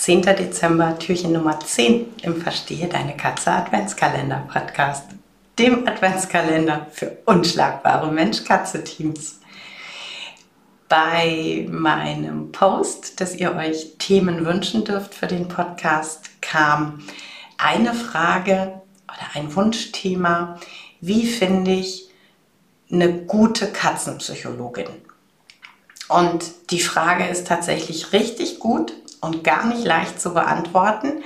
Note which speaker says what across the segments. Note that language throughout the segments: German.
Speaker 1: 10. Dezember, Türchen Nummer 10 im Verstehe Deine Katze Adventskalender Podcast, dem Adventskalender für unschlagbare Mensch-Katze-Teams. Bei meinem Post, dass ihr euch Themen wünschen dürft für den Podcast, kam eine Frage oder ein Wunschthema, wie finde ich eine gute Katzenpsychologin? Und die Frage ist tatsächlich richtig gut und gar nicht leicht zu beantworten,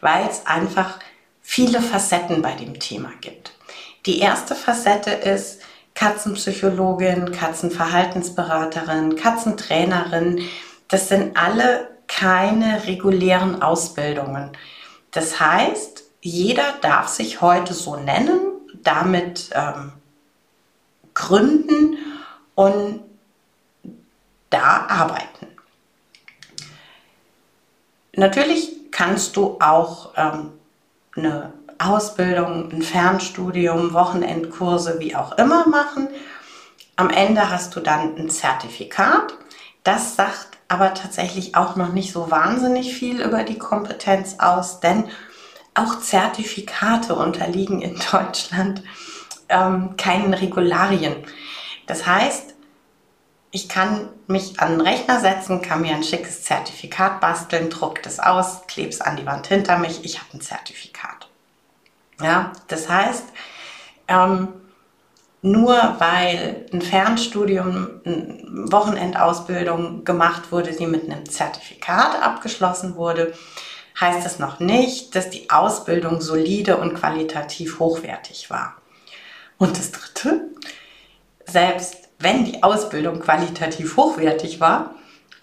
Speaker 1: weil es einfach viele Facetten bei dem Thema gibt. Die erste Facette ist Katzenpsychologin, Katzenverhaltensberaterin, Katzentrainerin. Das sind alle keine regulären Ausbildungen. Das heißt, jeder darf sich heute so nennen, damit ähm, gründen und da arbeiten. Natürlich kannst du auch ähm, eine Ausbildung, ein Fernstudium, Wochenendkurse, wie auch immer machen. Am Ende hast du dann ein Zertifikat. Das sagt aber tatsächlich auch noch nicht so wahnsinnig viel über die Kompetenz aus, denn auch Zertifikate unterliegen in Deutschland ähm, keinen Regularien. Das heißt, ich kann mich an den Rechner setzen, kann mir ein schickes Zertifikat basteln, druck das aus, klebe es an die Wand hinter mich, ich habe ein Zertifikat. Ja, das heißt, ähm, nur weil ein Fernstudium, eine Wochenendausbildung gemacht wurde, die mit einem Zertifikat abgeschlossen wurde, heißt es noch nicht, dass die Ausbildung solide und qualitativ hochwertig war. Und das Dritte, selbst wenn die Ausbildung qualitativ hochwertig war,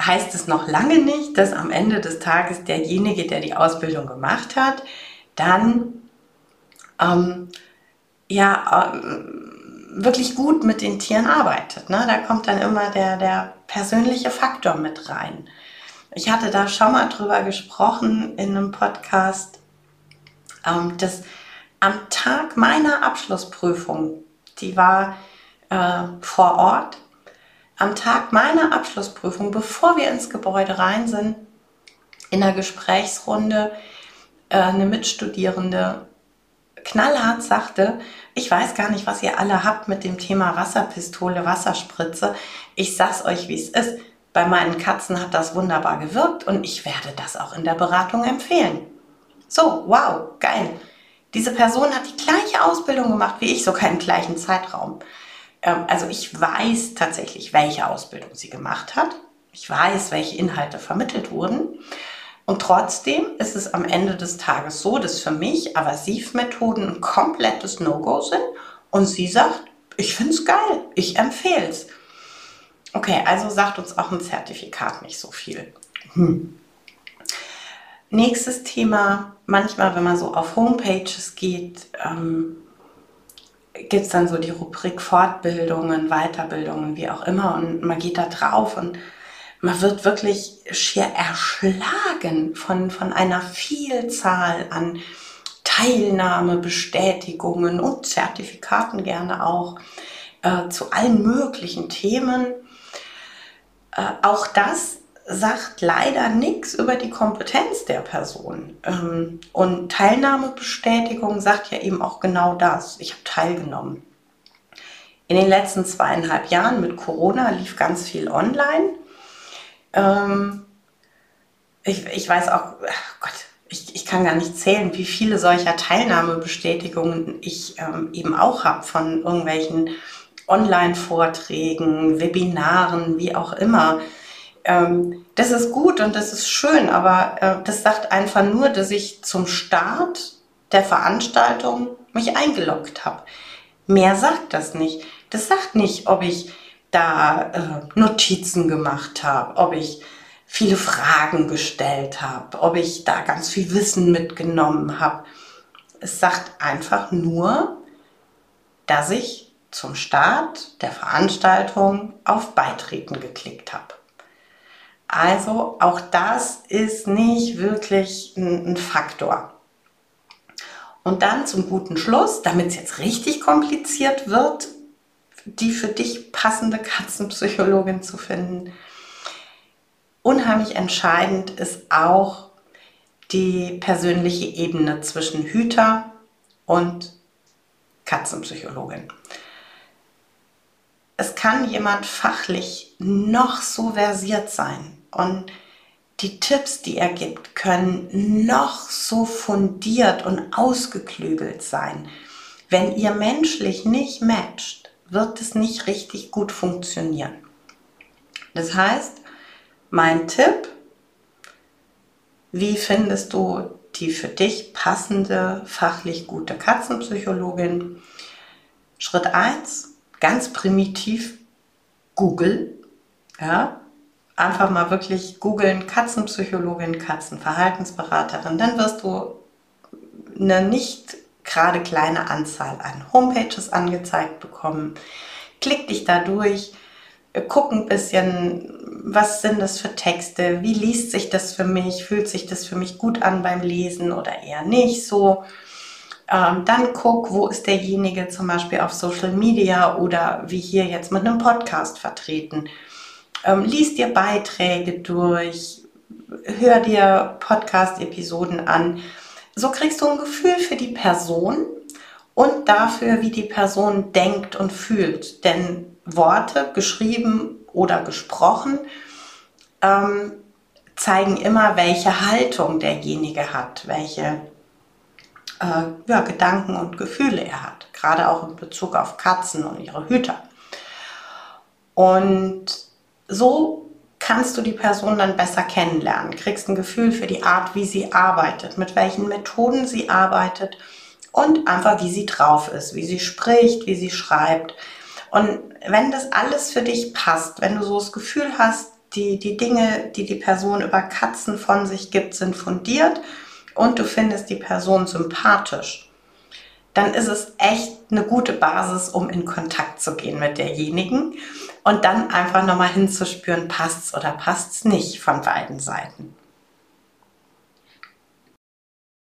Speaker 1: heißt es noch lange nicht, dass am Ende des Tages derjenige, der die Ausbildung gemacht hat, dann ähm, ja ähm, wirklich gut mit den Tieren arbeitet. Ne? Da kommt dann immer der, der persönliche Faktor mit rein. Ich hatte da schon mal drüber gesprochen in einem Podcast, ähm, dass am Tag meiner Abschlussprüfung, die war äh, vor Ort am Tag meiner Abschlussprüfung, bevor wir ins Gebäude rein sind, in der Gesprächsrunde äh, eine Mitstudierende knallhart sagte, ich weiß gar nicht, was ihr alle habt mit dem Thema Wasserpistole, Wasserspritze. Ich sag's euch, wie es ist. Bei meinen Katzen hat das wunderbar gewirkt und ich werde das auch in der Beratung empfehlen. So, wow, geil. Diese Person hat die gleiche Ausbildung gemacht wie ich, sogar im gleichen Zeitraum. Ähm, also ich weiß tatsächlich, welche Ausbildung sie gemacht hat. Ich weiß, welche Inhalte vermittelt wurden. Und trotzdem ist es am Ende des Tages so, dass für mich Aversivmethoden ein komplettes No-Go sind. Und sie sagt, ich finde es geil, ich empfehle es. Okay, also sagt uns auch ein Zertifikat nicht so viel. Hm. Nächstes Thema, manchmal, wenn man so auf Homepages geht, ähm, gibt es dann so die Rubrik Fortbildungen, Weiterbildungen, wie auch immer. Und man geht da drauf und man wird wirklich schier erschlagen von, von einer Vielzahl an Teilnahmebestätigungen und Zertifikaten gerne auch äh, zu allen möglichen Themen. Äh, auch das sagt leider nichts über die Kompetenz der Person. Ähm, und Teilnahmebestätigung sagt ja eben auch genau das. Ich habe teilgenommen. In den letzten zweieinhalb Jahren mit Corona lief ganz viel online. Ähm, ich, ich weiß auch, Gott, ich, ich kann gar nicht zählen, wie viele solcher Teilnahmebestätigungen ich ähm, eben auch habe von irgendwelchen Online-Vorträgen, Webinaren, wie auch immer ähm, das ist gut und das ist schön, aber äh, das sagt einfach nur, dass ich zum Start der Veranstaltung mich eingeloggt habe. Mehr sagt das nicht. Das sagt nicht, ob ich da äh, Notizen gemacht habe, ob ich viele Fragen gestellt habe, ob ich da ganz viel Wissen mitgenommen habe. Es sagt einfach nur, dass ich zum Start der Veranstaltung auf Beitreten geklickt habe. Also auch das ist nicht wirklich ein, ein Faktor. Und dann zum guten Schluss, damit es jetzt richtig kompliziert wird, die für dich passende Katzenpsychologin zu finden. Unheimlich entscheidend ist auch, die persönliche Ebene zwischen Hüter und Katzenpsychologin. Es kann jemand fachlich noch so versiert sein und die Tipps, die er gibt, können noch so fundiert und ausgeklügelt sein. Wenn ihr menschlich nicht matcht, wird es nicht richtig gut funktionieren. Das heißt, mein Tipp, wie findest du die für dich passende, fachlich gute Katzenpsychologin? Schritt 1, ganz primitiv, Google. Ja, einfach mal wirklich googeln, Katzenpsychologin, Katzenverhaltensberaterin, dann wirst du eine nicht gerade kleine Anzahl an Homepages angezeigt bekommen. Klick dich da durch, guck ein bisschen, was sind das für Texte, wie liest sich das für mich, fühlt sich das für mich gut an beim Lesen oder eher nicht so. Ähm, dann guck, wo ist derjenige zum Beispiel auf Social Media oder wie hier jetzt mit einem Podcast vertreten ähm, lies dir Beiträge durch, hör dir Podcast-Episoden an. So kriegst du ein Gefühl für die Person und dafür, wie die Person denkt und fühlt. Denn Worte, geschrieben oder gesprochen, ähm, zeigen immer, welche Haltung derjenige hat, welche äh, ja, Gedanken und Gefühle er hat, gerade auch in Bezug auf Katzen und ihre Hüter. Und so kannst du die Person dann besser kennenlernen, kriegst ein Gefühl für die Art, wie sie arbeitet, mit welchen Methoden sie arbeitet und einfach, wie sie drauf ist, wie sie spricht, wie sie schreibt. Und wenn das alles für dich passt, wenn du so das Gefühl hast, die, die Dinge, die die Person über Katzen von sich gibt, sind fundiert und du findest die Person sympathisch, dann ist es echt eine gute Basis, um in Kontakt zu gehen mit derjenigen und dann einfach nochmal hinzuspüren, passt's oder passt's nicht von beiden Seiten.